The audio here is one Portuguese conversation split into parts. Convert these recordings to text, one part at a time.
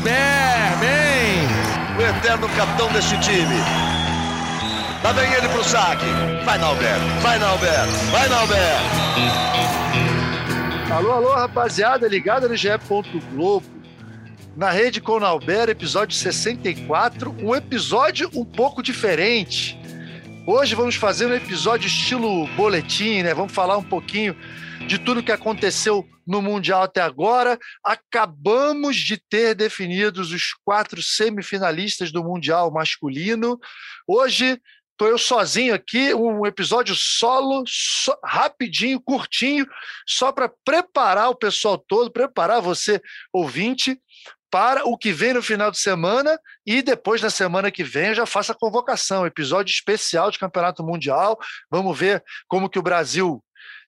Nauber, bem! O eterno capitão deste time. Lá vem ele pro saque. Vai, Nauber, vai, Nauber, vai, Nauber. Alô, alô, rapaziada, ligada no GE. Globo. Na rede com Nauber, episódio 64, um episódio um pouco diferente. Hoje vamos fazer um episódio estilo boletim, né? Vamos falar um pouquinho de tudo que aconteceu no Mundial até agora. Acabamos de ter definidos os quatro semifinalistas do Mundial masculino. Hoje estou eu sozinho aqui, um episódio solo, so, rapidinho, curtinho, só para preparar o pessoal todo, preparar você, ouvinte, para o que vem no final de semana e depois na semana que vem eu já faço a convocação, episódio especial de Campeonato Mundial. Vamos ver como que o Brasil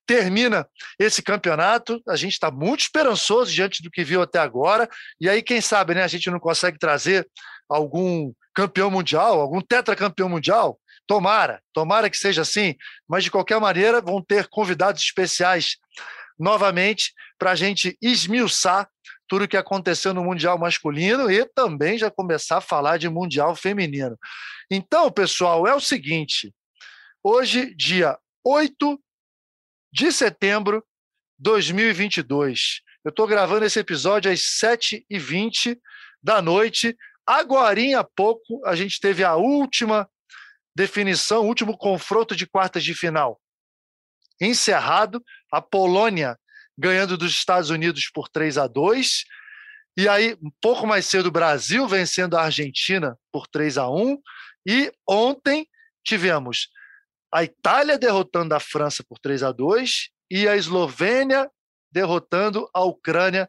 termina esse campeonato. A gente está muito esperançoso diante do que viu até agora. E aí, quem sabe, né, a gente não consegue trazer algum campeão mundial, algum tetracampeão mundial. Tomara, tomara que seja assim, mas de qualquer maneira vão ter convidados especiais novamente para a gente esmiuçar tudo o que aconteceu no Mundial masculino e também já começar a falar de Mundial feminino. Então, pessoal, é o seguinte: hoje, dia 8 de setembro de 2022. Eu estou gravando esse episódio às 7h20 da noite. Agora, há pouco, a gente teve a última definição, o último confronto de quartas de final. Encerrado, a Polônia ganhando dos Estados Unidos por 3 a 2. E aí, um pouco mais cedo, o Brasil vencendo a Argentina por 3 a 1. E ontem tivemos a Itália derrotando a França por 3 a 2 e a Eslovênia derrotando a Ucrânia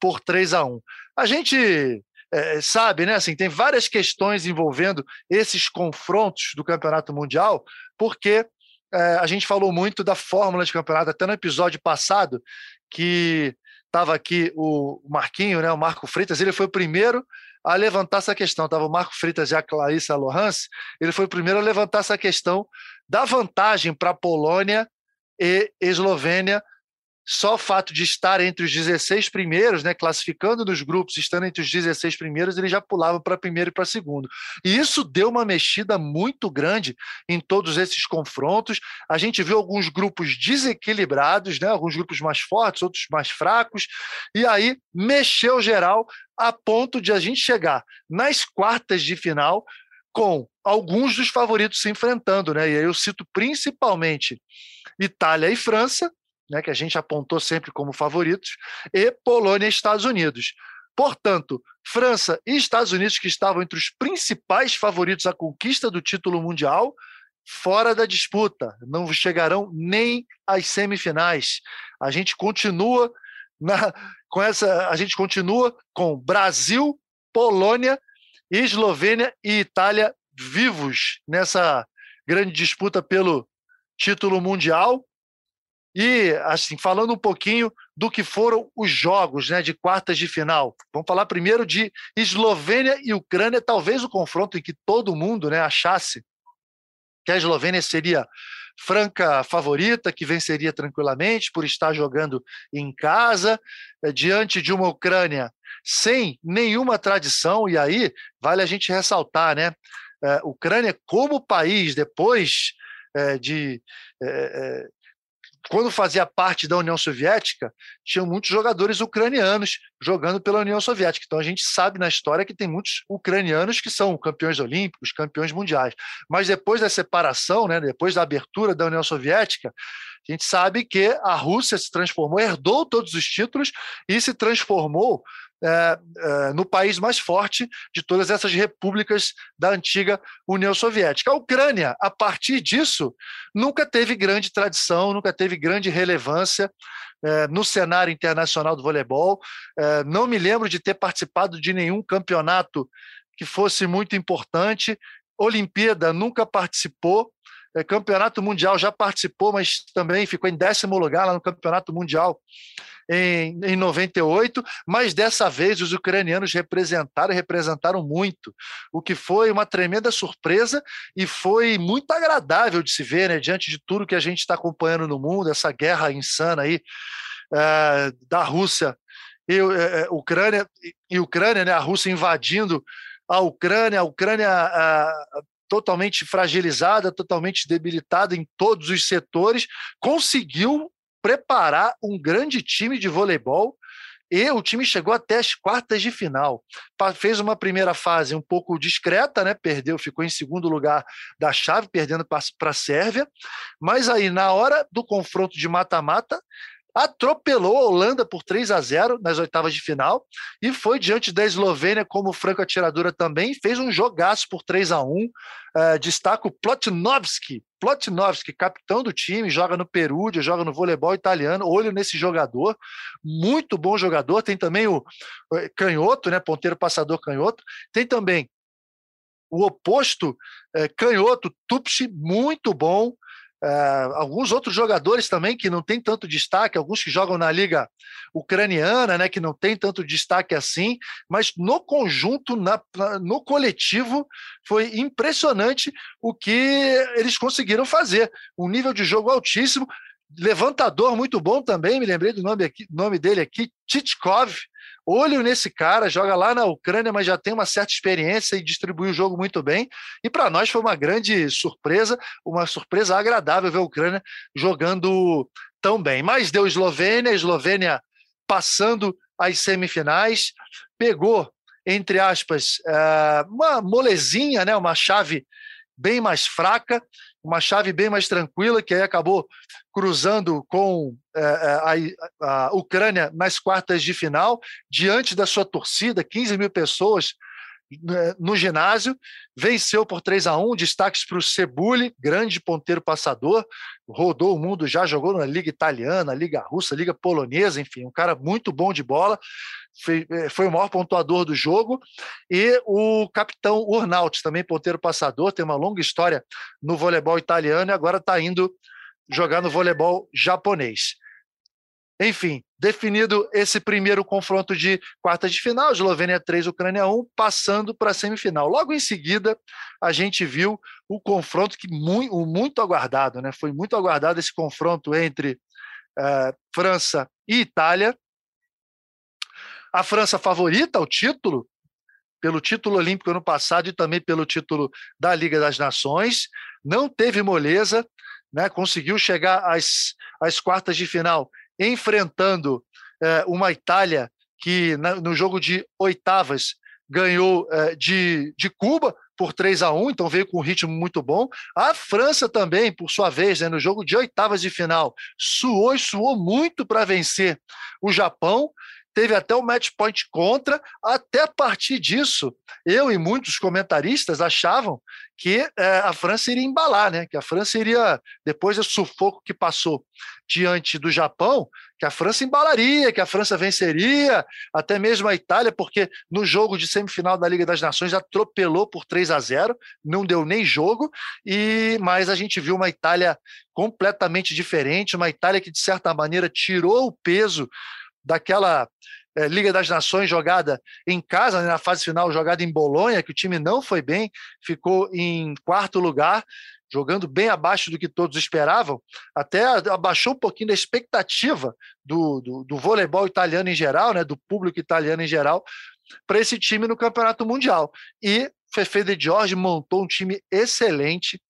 por 3 a 1. A gente é, sabe, né? Assim, tem várias questões envolvendo esses confrontos do Campeonato Mundial, porque é, a gente falou muito da fórmula de campeonato, até no episódio passado, que estava aqui o Marquinho, né, o Marco Freitas, ele foi o primeiro a levantar essa questão. Estava o Marco Freitas e a Clarissa Lohans, ele foi o primeiro a levantar essa questão da vantagem para a Polônia e Eslovênia só o fato de estar entre os 16 primeiros, né, classificando nos grupos, estando entre os 16 primeiros, ele já pulava para primeiro e para segundo. E isso deu uma mexida muito grande em todos esses confrontos. A gente viu alguns grupos desequilibrados, né, alguns grupos mais fortes, outros mais fracos, e aí mexeu geral a ponto de a gente chegar nas quartas de final com alguns dos favoritos se enfrentando, né? E aí eu cito principalmente Itália e França, né, que a gente apontou sempre como favoritos, e Polônia e Estados Unidos. Portanto, França e Estados Unidos, que estavam entre os principais favoritos à conquista do título mundial, fora da disputa, não chegarão nem às semifinais. A gente continua na, com essa, a gente continua com Brasil, Polônia, Eslovênia e Itália vivos nessa grande disputa pelo título mundial. E, assim, falando um pouquinho do que foram os jogos né, de quartas de final. Vamos falar primeiro de Eslovênia e Ucrânia, talvez o confronto em que todo mundo né, achasse que a Eslovênia seria franca favorita, que venceria tranquilamente por estar jogando em casa, eh, diante de uma Ucrânia sem nenhuma tradição, e aí vale a gente ressaltar, né? Eh, Ucrânia, como país, depois eh, de quando fazia parte da União Soviética, tinham muitos jogadores ucranianos jogando pela União Soviética. Então a gente sabe na história que tem muitos ucranianos que são campeões olímpicos, campeões mundiais. Mas depois da separação, né, depois da abertura da União Soviética, a gente sabe que a Rússia se transformou, herdou todos os títulos e se transformou é, é, no país mais forte de todas essas repúblicas da antiga União Soviética. A Ucrânia, a partir disso, nunca teve grande tradição, nunca teve grande relevância é, no cenário internacional do voleibol. É, não me lembro de ter participado de nenhum campeonato que fosse muito importante. Olimpíada nunca participou. É, campeonato Mundial já participou, mas também ficou em décimo lugar lá no Campeonato Mundial em, em 98, mas dessa vez os ucranianos representaram, representaram muito, o que foi uma tremenda surpresa e foi muito agradável de se ver, né, diante de tudo que a gente está acompanhando no mundo, essa guerra insana aí é, da Rússia e, é, Ucrânia, e Ucrânia, né, a Rússia invadindo a Ucrânia, a Ucrânia totalmente fragilizada, totalmente debilitada em todos os setores, conseguiu preparar um grande time de voleibol e o time chegou até as quartas de final. Fez uma primeira fase um pouco discreta, né? Perdeu, ficou em segundo lugar da chave, perdendo para a Sérvia. Mas aí, na hora do confronto de mata-mata, atropelou a Holanda por 3 a 0 nas oitavas de final e foi diante da Eslovênia como franco atiradora também, fez um jogaço por 3 a 1 uh, eh, destaca o Plotnovski, capitão do time, joga no Perugia, joga no voleibol italiano, olho nesse jogador, muito bom jogador, tem também o canhoto, né, ponteiro passador canhoto, tem também o oposto, eh, canhoto, Tupsi, muito bom, Uh, alguns outros jogadores também que não tem tanto destaque, alguns que jogam na liga ucraniana, né, que não tem tanto destaque assim, mas no conjunto, na, no coletivo, foi impressionante o que eles conseguiram fazer. Um nível de jogo altíssimo, levantador muito bom também, me lembrei do nome, aqui, nome dele aqui, Titkov, olho nesse cara, joga lá na Ucrânia, mas já tem uma certa experiência e distribui o jogo muito bem. E para nós foi uma grande surpresa, uma surpresa agradável ver a Ucrânia jogando tão bem. Mas deu Eslovênia, a Eslovênia passando as semifinais, pegou, entre aspas, eh, uma molezinha, né, uma chave bem mais fraca, uma chave bem mais tranquila, que aí acabou cruzando com é, a, a, Ucrânia nas quartas de final, diante da sua torcida, 15 mil pessoas né, no ginásio, venceu por 3 a 1 destaques para o Cebuli, grande ponteiro passador, rodou o mundo já, jogou na Liga Italiana, Liga Russa, Liga Polonesa, enfim, um cara muito bom de bola, foi, é, foi o maior pontuador do jogo, e o capitão Urnaut, também ponteiro passador, tem uma longa história no voleibol italiano e agora está indo jogar no voleibol japonês. Enfim, definido esse primeiro confronto de quarta de final, Eslovênia 3, Ucrânia 1, passando para a semifinal. Logo em seguida, a gente viu o confronto que muito, muito aguardado, né? Foi muito aguardado esse confronto entre uh, França e Itália. A França favorita ao título, pelo título olímpico ano passado e também pelo título da Liga das Nações. Não teve moleza, né? conseguiu chegar às, às quartas de final enfrentando é, uma Itália que na, no jogo de oitavas ganhou é, de, de Cuba por 3 a 1 então veio com um ritmo muito bom. A França também, por sua vez, né, no jogo de oitavas de final, suou e suou muito para vencer o Japão teve até o match point contra. Até a partir disso, eu e muitos comentaristas achavam que é, a França iria embalar, né? Que a França iria, depois do sufoco que passou diante do Japão, que a França embalaria, que a França venceria, até mesmo a Itália, porque no jogo de semifinal da Liga das Nações atropelou por 3 a 0, não deu nem jogo, e mas a gente viu uma Itália completamente diferente, uma Itália que de certa maneira tirou o peso daquela é, Liga das Nações jogada em casa, né, na fase final jogada em Bolonha, que o time não foi bem, ficou em quarto lugar, jogando bem abaixo do que todos esperavam, até abaixou um pouquinho da expectativa do, do, do voleibol italiano em geral, né, do público italiano em geral, para esse time no Campeonato Mundial. E Fefe de Jorge montou um time excelente,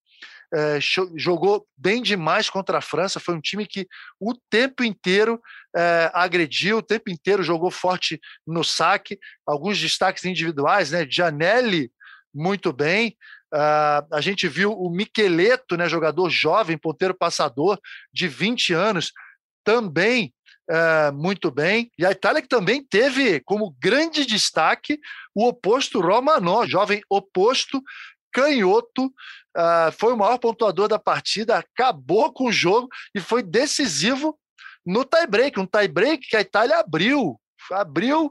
é, jogou bem demais contra a França. Foi um time que o tempo inteiro é, agrediu, o tempo inteiro jogou forte no saque. Alguns destaques individuais, né? Janelli muito bem. Uh, a gente viu o Miqueleto, né, jogador jovem, ponteiro passador de 20 anos, também uh, muito bem. E a Itália que também teve como grande destaque o oposto Romanó, jovem oposto, canhoto, uh, foi o maior pontuador da partida, acabou com o jogo e foi decisivo no tie-break, um tie-break que a Itália abriu, abriu,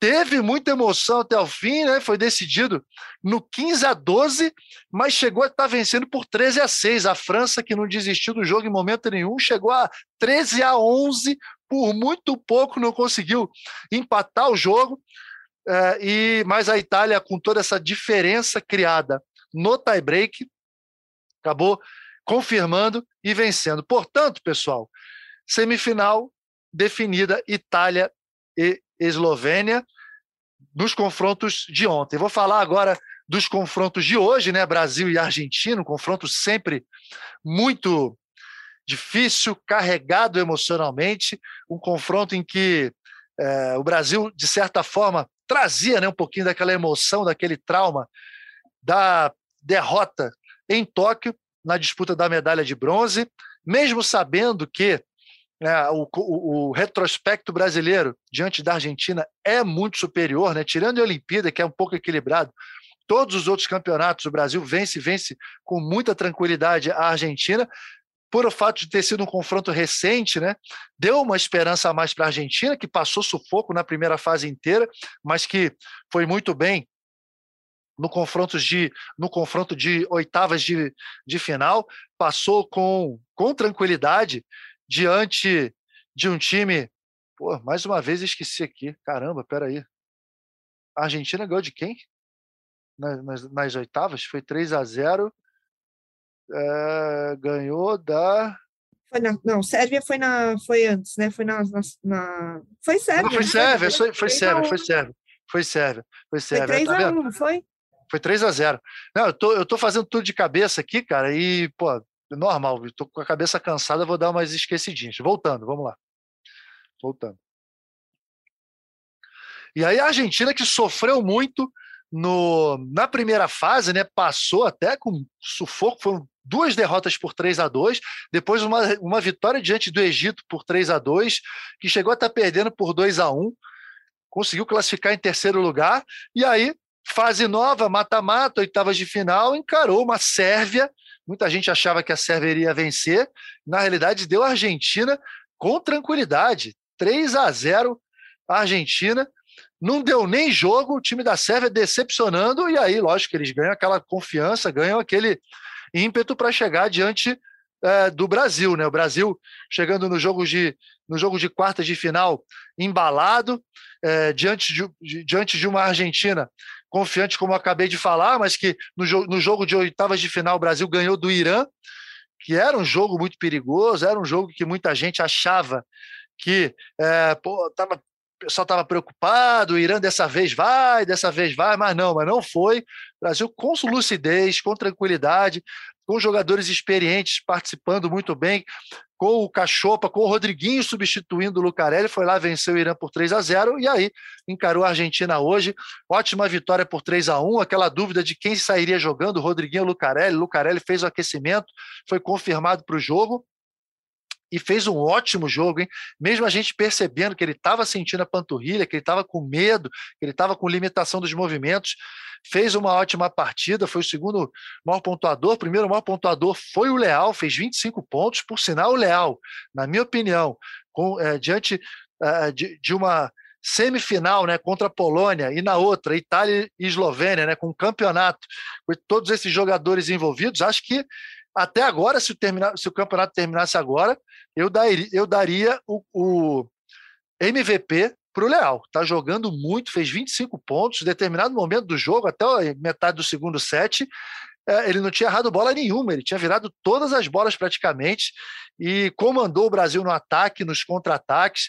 teve muita emoção até o fim, né? Foi decidido no 15 a 12, mas chegou a estar vencendo por 13 a 6. A França, que não desistiu do jogo em momento nenhum, chegou a 13 a 11, por muito pouco não conseguiu empatar o jogo. Uh, e mas a Itália, com toda essa diferença criada no tie-break, acabou confirmando e vencendo. Portanto, pessoal, semifinal definida Itália e Eslovênia nos confrontos de ontem. Vou falar agora dos confrontos de hoje, né? Brasil e Argentina, um confronto sempre muito difícil, carregado emocionalmente, um confronto em que é, o Brasil, de certa forma, trazia né, um pouquinho daquela emoção, daquele trauma da derrota em Tóquio, na disputa da medalha de bronze, mesmo sabendo que né, o, o, o, retrospecto brasileiro diante da Argentina é muito superior, né? tirando a Olimpíada, que é um pouco equilibrado, todos os outros campeonatos o Brasil vence, vence com muita tranquilidade a Argentina, por o fato de ter sido um confronto recente, né, deu uma esperança a mais para a Argentina, que passou sufoco na primeira fase inteira, mas que foi muito bem no confronto de, no confronto de oitavas de, de final, passou com, com tranquilidade diante de um time. Pô, mais uma vez esqueci aqui. Caramba, peraí. A Argentina ganhou de quem? Nas, nas, nas oitavas? Foi 3 a 0 é, ganhou da. Foi na, não, Sérvia foi, na, foi antes, né? Foi na. na, na foi Sérvia. Não, foi né? Sérvia, foi, foi Sérvia, foi Sérvia. Foi Sérvia. Foi Sérvia. Foi 3 tá a 1, não foi? Foi 3 a 0 Não, eu tô, eu tô fazendo tudo de cabeça aqui, cara, e, pô, normal, tô com a cabeça cansada, vou dar umas esquecidinhas. Voltando, vamos lá. Voltando. E aí a Argentina que sofreu muito no, na primeira fase, né, passou até com sufoco, foram duas derrotas por 3 a 2 depois uma, uma vitória diante do Egito por 3 a 2 que chegou a estar perdendo por 2 a 1 conseguiu classificar em terceiro lugar, e aí, fase nova, mata-mata, oitavas de final, encarou uma Sérvia, muita gente achava que a Sérvia iria vencer, na realidade deu a Argentina com tranquilidade, 3 a 0 a Argentina, não deu nem jogo, o time da Sérvia decepcionando, e aí, lógico que eles ganham aquela confiança, ganham aquele ímpeto para chegar diante é, do Brasil. Né? O Brasil chegando no jogo de, no jogo de quartas de final embalado, é, diante, de, diante de uma Argentina confiante, como eu acabei de falar, mas que no, jo no jogo de oitavas de final o Brasil ganhou do Irã, que era um jogo muito perigoso, era um jogo que muita gente achava que é, pô, tava o pessoal estava preocupado, o Irã dessa vez vai, dessa vez vai, mas não, mas não foi. O Brasil com lucidez, com tranquilidade, com jogadores experientes participando muito bem, com o Cachopa, com o Rodriguinho substituindo o Lucarelli, foi lá, venceu o Irã por 3 a 0 e aí encarou a Argentina hoje. Ótima vitória por 3 a 1 aquela dúvida de quem sairia jogando, Rodriguinho ou Lucarelli. Lucarelli fez o aquecimento, foi confirmado para o jogo e fez um ótimo jogo, hein? Mesmo a gente percebendo que ele estava sentindo a panturrilha, que ele estava com medo, que ele estava com limitação dos movimentos, fez uma ótima partida, foi o segundo maior pontuador. O primeiro maior pontuador foi o Leal, fez 25 pontos. Por sinal, o Leal, na minha opinião, com, é, diante é, de, de uma semifinal né, contra a Polônia e na outra, Itália e Eslovênia, né, com o campeonato, com todos esses jogadores envolvidos, acho que até agora, se o, terminar, se o campeonato terminasse agora, eu daria, eu daria o, o MVP para o Leal. Está jogando muito, fez 25 pontos, em determinado momento do jogo, até metade do segundo set, é, ele não tinha errado bola nenhuma, ele tinha virado todas as bolas praticamente e comandou o Brasil no ataque, nos contra-ataques.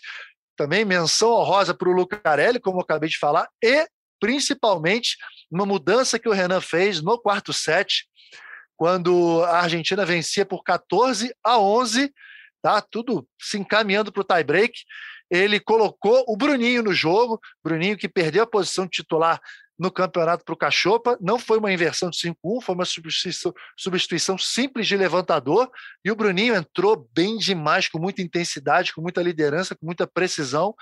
Também menção honrosa para o Lucarelli, como eu acabei de falar, e principalmente uma mudança que o Renan fez no quarto set, quando a Argentina vencia por 14 a 11, tá? Tudo se encaminhando para o tie-break. Ele colocou o Bruninho no jogo, Bruninho que perdeu a posição de titular no campeonato para o Cachopa. Não foi uma inversão de 5-1, foi uma substituição, simples de levantador. E o Bruninho entrou bem demais, com muita intensidade, com muita liderança, com muita precisão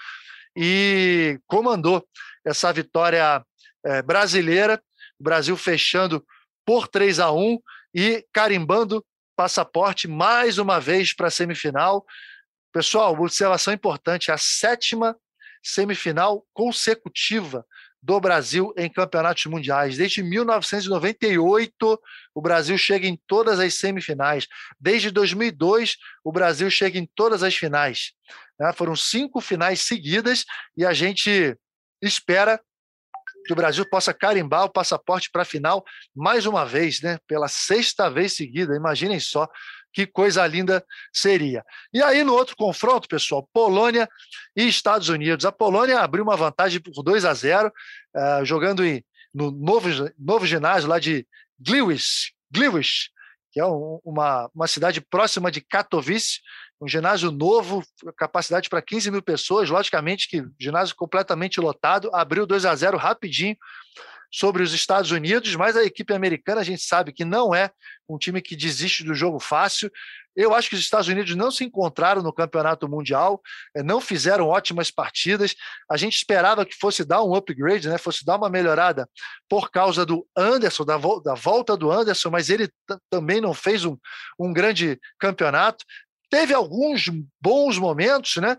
e comandou essa vitória é, brasileira. O Brasil fechando por 3 a 1 e carimbando passaporte mais uma vez para a semifinal. Pessoal, observação importante: a sétima semifinal consecutiva do Brasil em campeonatos mundiais. Desde 1998, o Brasil chega em todas as semifinais. Desde 2002, o Brasil chega em todas as finais. Né? Foram cinco finais seguidas e a gente espera que o Brasil possa carimbar o passaporte para a final mais uma vez, né? Pela sexta vez seguida. Imaginem só que coisa linda seria. E aí, no outro confronto, pessoal, Polônia e Estados Unidos. A Polônia abriu uma vantagem por 2 a 0, uh, jogando em, no novo, novo ginásio lá de Gliwice, Gliwice que é um, uma, uma cidade próxima de Katowice, um ginásio novo, capacidade para 15 mil pessoas, logicamente que ginásio completamente lotado, abriu 2 a 0 rapidinho sobre os Estados Unidos, mas a equipe americana a gente sabe que não é um time que desiste do jogo fácil. Eu acho que os Estados Unidos não se encontraram no campeonato mundial, eh, não fizeram ótimas partidas. A gente esperava que fosse dar um upgrade, né? fosse dar uma melhorada por causa do Anderson, da, vo da volta do Anderson, mas ele também não fez um, um grande campeonato. Teve alguns bons momentos, né?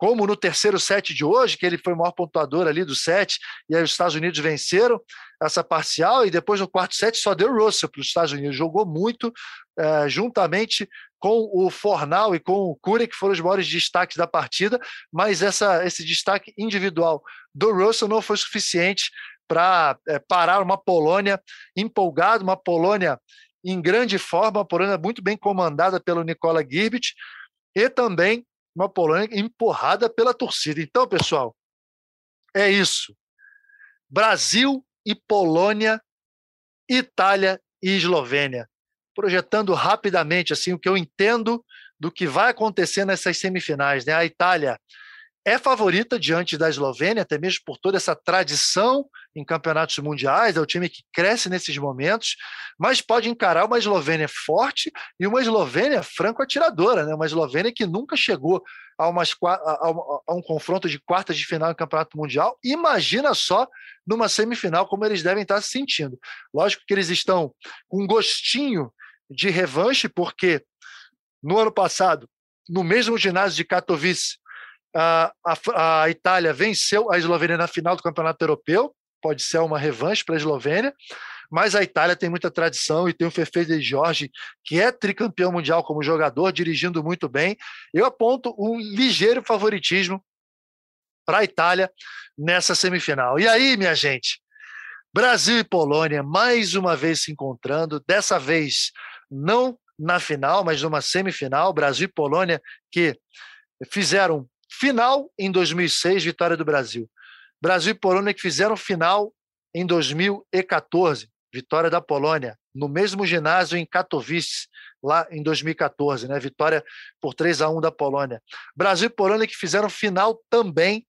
como no terceiro set de hoje, que ele foi o maior pontuador ali do set, e aí os Estados Unidos venceram essa parcial, e depois no quarto set só deu Russell para os Estados Unidos. Jogou muito, é, juntamente com o Fornal e com o Cury, que foram os maiores destaques da partida, mas essa, esse destaque individual do Russell não foi suficiente para é, parar uma Polônia empolgada, uma Polônia em grande forma, uma Polônia muito bem comandada pelo Nikola Girbit, e também uma Polônia empurrada pela torcida. Então, pessoal, é isso. Brasil e Polônia, Itália e Eslovênia. Projetando rapidamente assim o que eu entendo do que vai acontecer nessas semifinais, né? A Itália é favorita diante da Eslovênia, até mesmo por toda essa tradição em campeonatos mundiais, é o time que cresce nesses momentos, mas pode encarar uma Eslovênia forte e uma Eslovênia franco-atiradora, né? uma Eslovênia que nunca chegou a, umas, a, a um confronto de quartas de final no campeonato mundial. Imagina só numa semifinal como eles devem estar se sentindo. Lógico que eles estão com um gostinho de revanche, porque no ano passado, no mesmo ginásio de Katowice, a, a, Itália venceu a Eslovênia na final do Campeonato Europeu, pode ser uma revanche para a Eslovênia, mas a Itália tem muita tradição e tem o Fefe de Jorge, que é tricampeão mundial como jogador, dirigindo muito bem. Eu aponto um ligeiro favoritismo para a Itália nessa semifinal. E aí, minha gente, Brasil e Polônia mais uma vez se encontrando, dessa vez não na final, mas numa semifinal, Brasil e Polônia que fizeram Final em 2006, vitória do Brasil. Brasil e Polônia que fizeram final em 2014, vitória da Polônia, no mesmo ginásio em Katowice, lá em 2014, né? Vitória por 3 a 1 da Polônia. Brasil e Polônia que fizeram final também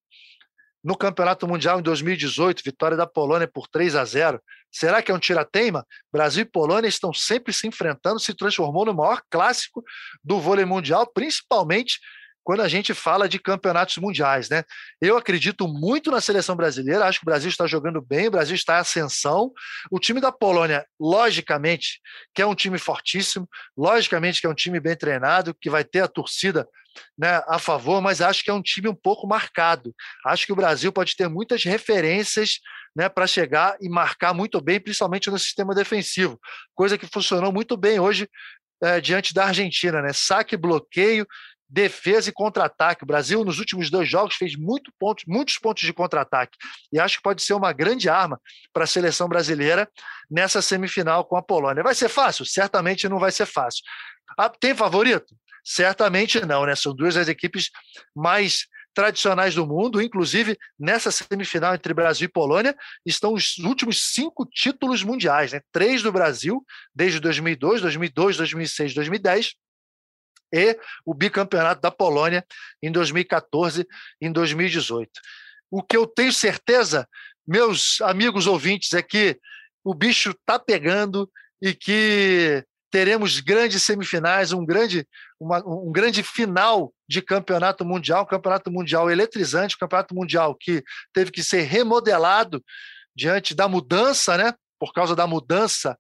no Campeonato Mundial em 2018, vitória da Polônia por 3 a 0. Será que é um tirateima? Brasil e Polônia estão sempre se enfrentando, se transformou no maior clássico do vôlei mundial, principalmente quando a gente fala de campeonatos mundiais, né? Eu acredito muito na seleção brasileira, acho que o Brasil está jogando bem, o Brasil está em ascensão. O time da Polônia, logicamente, que é um time fortíssimo, logicamente que é um time bem treinado, que vai ter a torcida né, a favor, mas acho que é um time um pouco marcado. Acho que o Brasil pode ter muitas referências né, para chegar e marcar muito bem, principalmente no sistema defensivo, coisa que funcionou muito bem hoje é, diante da Argentina, né? Saque, bloqueio, defesa e contra-ataque. O Brasil, nos últimos dois jogos, fez muito pontos, muitos pontos de contra-ataque. E acho que pode ser uma grande arma para a seleção brasileira nessa semifinal com a Polônia. Vai ser fácil? Certamente não vai ser fácil. Ah, tem favorito? Certamente não, né? São duas das equipes mais tradicionais do mundo, inclusive nessa semifinal entre Brasil e Polônia, estão os últimos cinco títulos mundiais, né? Três do Brasil, desde 2002, 2002, 2006, 2010, e o bicampeonato da Polônia em 2014 e em 2018. O que eu tenho certeza, meus amigos ouvintes, é que o bicho está pegando e que teremos grandes semifinais, um grande, uma, um grande final de campeonato mundial, um campeonato mundial eletrizante, um campeonato mundial que teve que ser remodelado diante da mudança, né? Por causa da mudança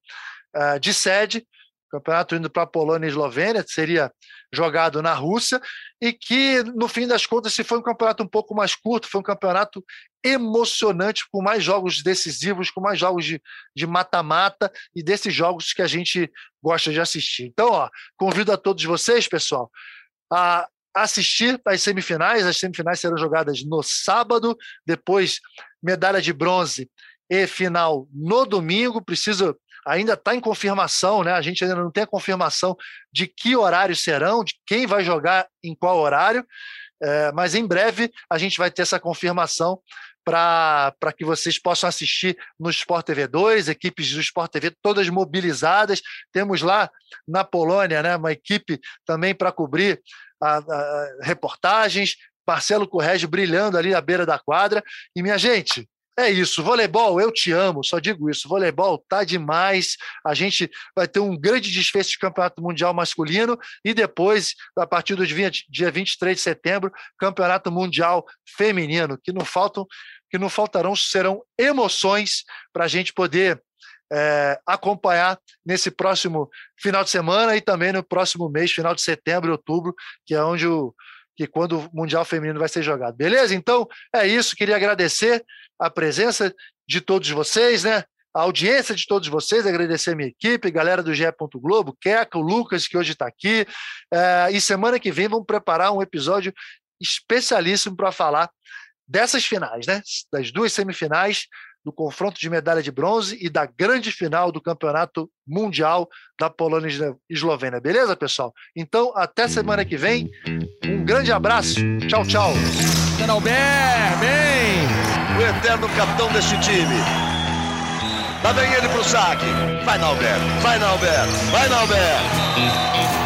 uh, de sede, campeonato indo para a Polônia e Eslovênia, seria jogado na Rússia, e que, no fim das contas, se foi um campeonato um pouco mais curto, foi um campeonato emocionante, com mais jogos decisivos, com mais jogos de mata-mata e desses jogos que a gente gosta de assistir. Então, ó, convido a todos vocês, pessoal, a assistir às semifinais. As semifinais serão jogadas no sábado, depois medalha de bronze e final no domingo. Preciso ainda está em confirmação, né? A gente ainda não tem a confirmação de que horários serão, de quem vai jogar em qual horário, é, mas em breve a gente vai ter essa confirmação para que vocês possam assistir no Sport TV 2, equipes do Sport TV todas mobilizadas. Temos lá na Polônia né, uma equipe também para cobrir a, a, reportagens. Marcelo Correge brilhando ali à beira da quadra. E, minha gente, é isso, voleibol, eu te amo, só digo isso. Voleibol tá demais. A gente vai ter um grande desfecho de campeonato mundial masculino e depois, a partir do dia, dia 23 de setembro, campeonato mundial feminino, que não faltam, que não faltarão, serão emoções para a gente poder é, acompanhar nesse próximo final de semana e também no próximo mês, final de setembro outubro, que é onde o que quando o Mundial Feminino vai ser jogado. Beleza? Então é isso. Queria agradecer a presença de todos vocês, né? A audiência de todos vocês, agradecer a minha equipe, galera do GE. Globo, Queca, o Lucas, que hoje está aqui. É, e semana que vem vamos preparar um episódio especialíssimo para falar dessas finais, né? Das duas semifinais do confronto de medalha de bronze e da grande final do Campeonato Mundial da Polônia e Eslovênia. Beleza, pessoal? Então, até semana que vem. Um grande abraço. Tchau, tchau. Albert, bem! O eterno capitão deste time. Lá vem ele pro saque. Vai, Nalber. Vai, Nalber. Vai, Nalber.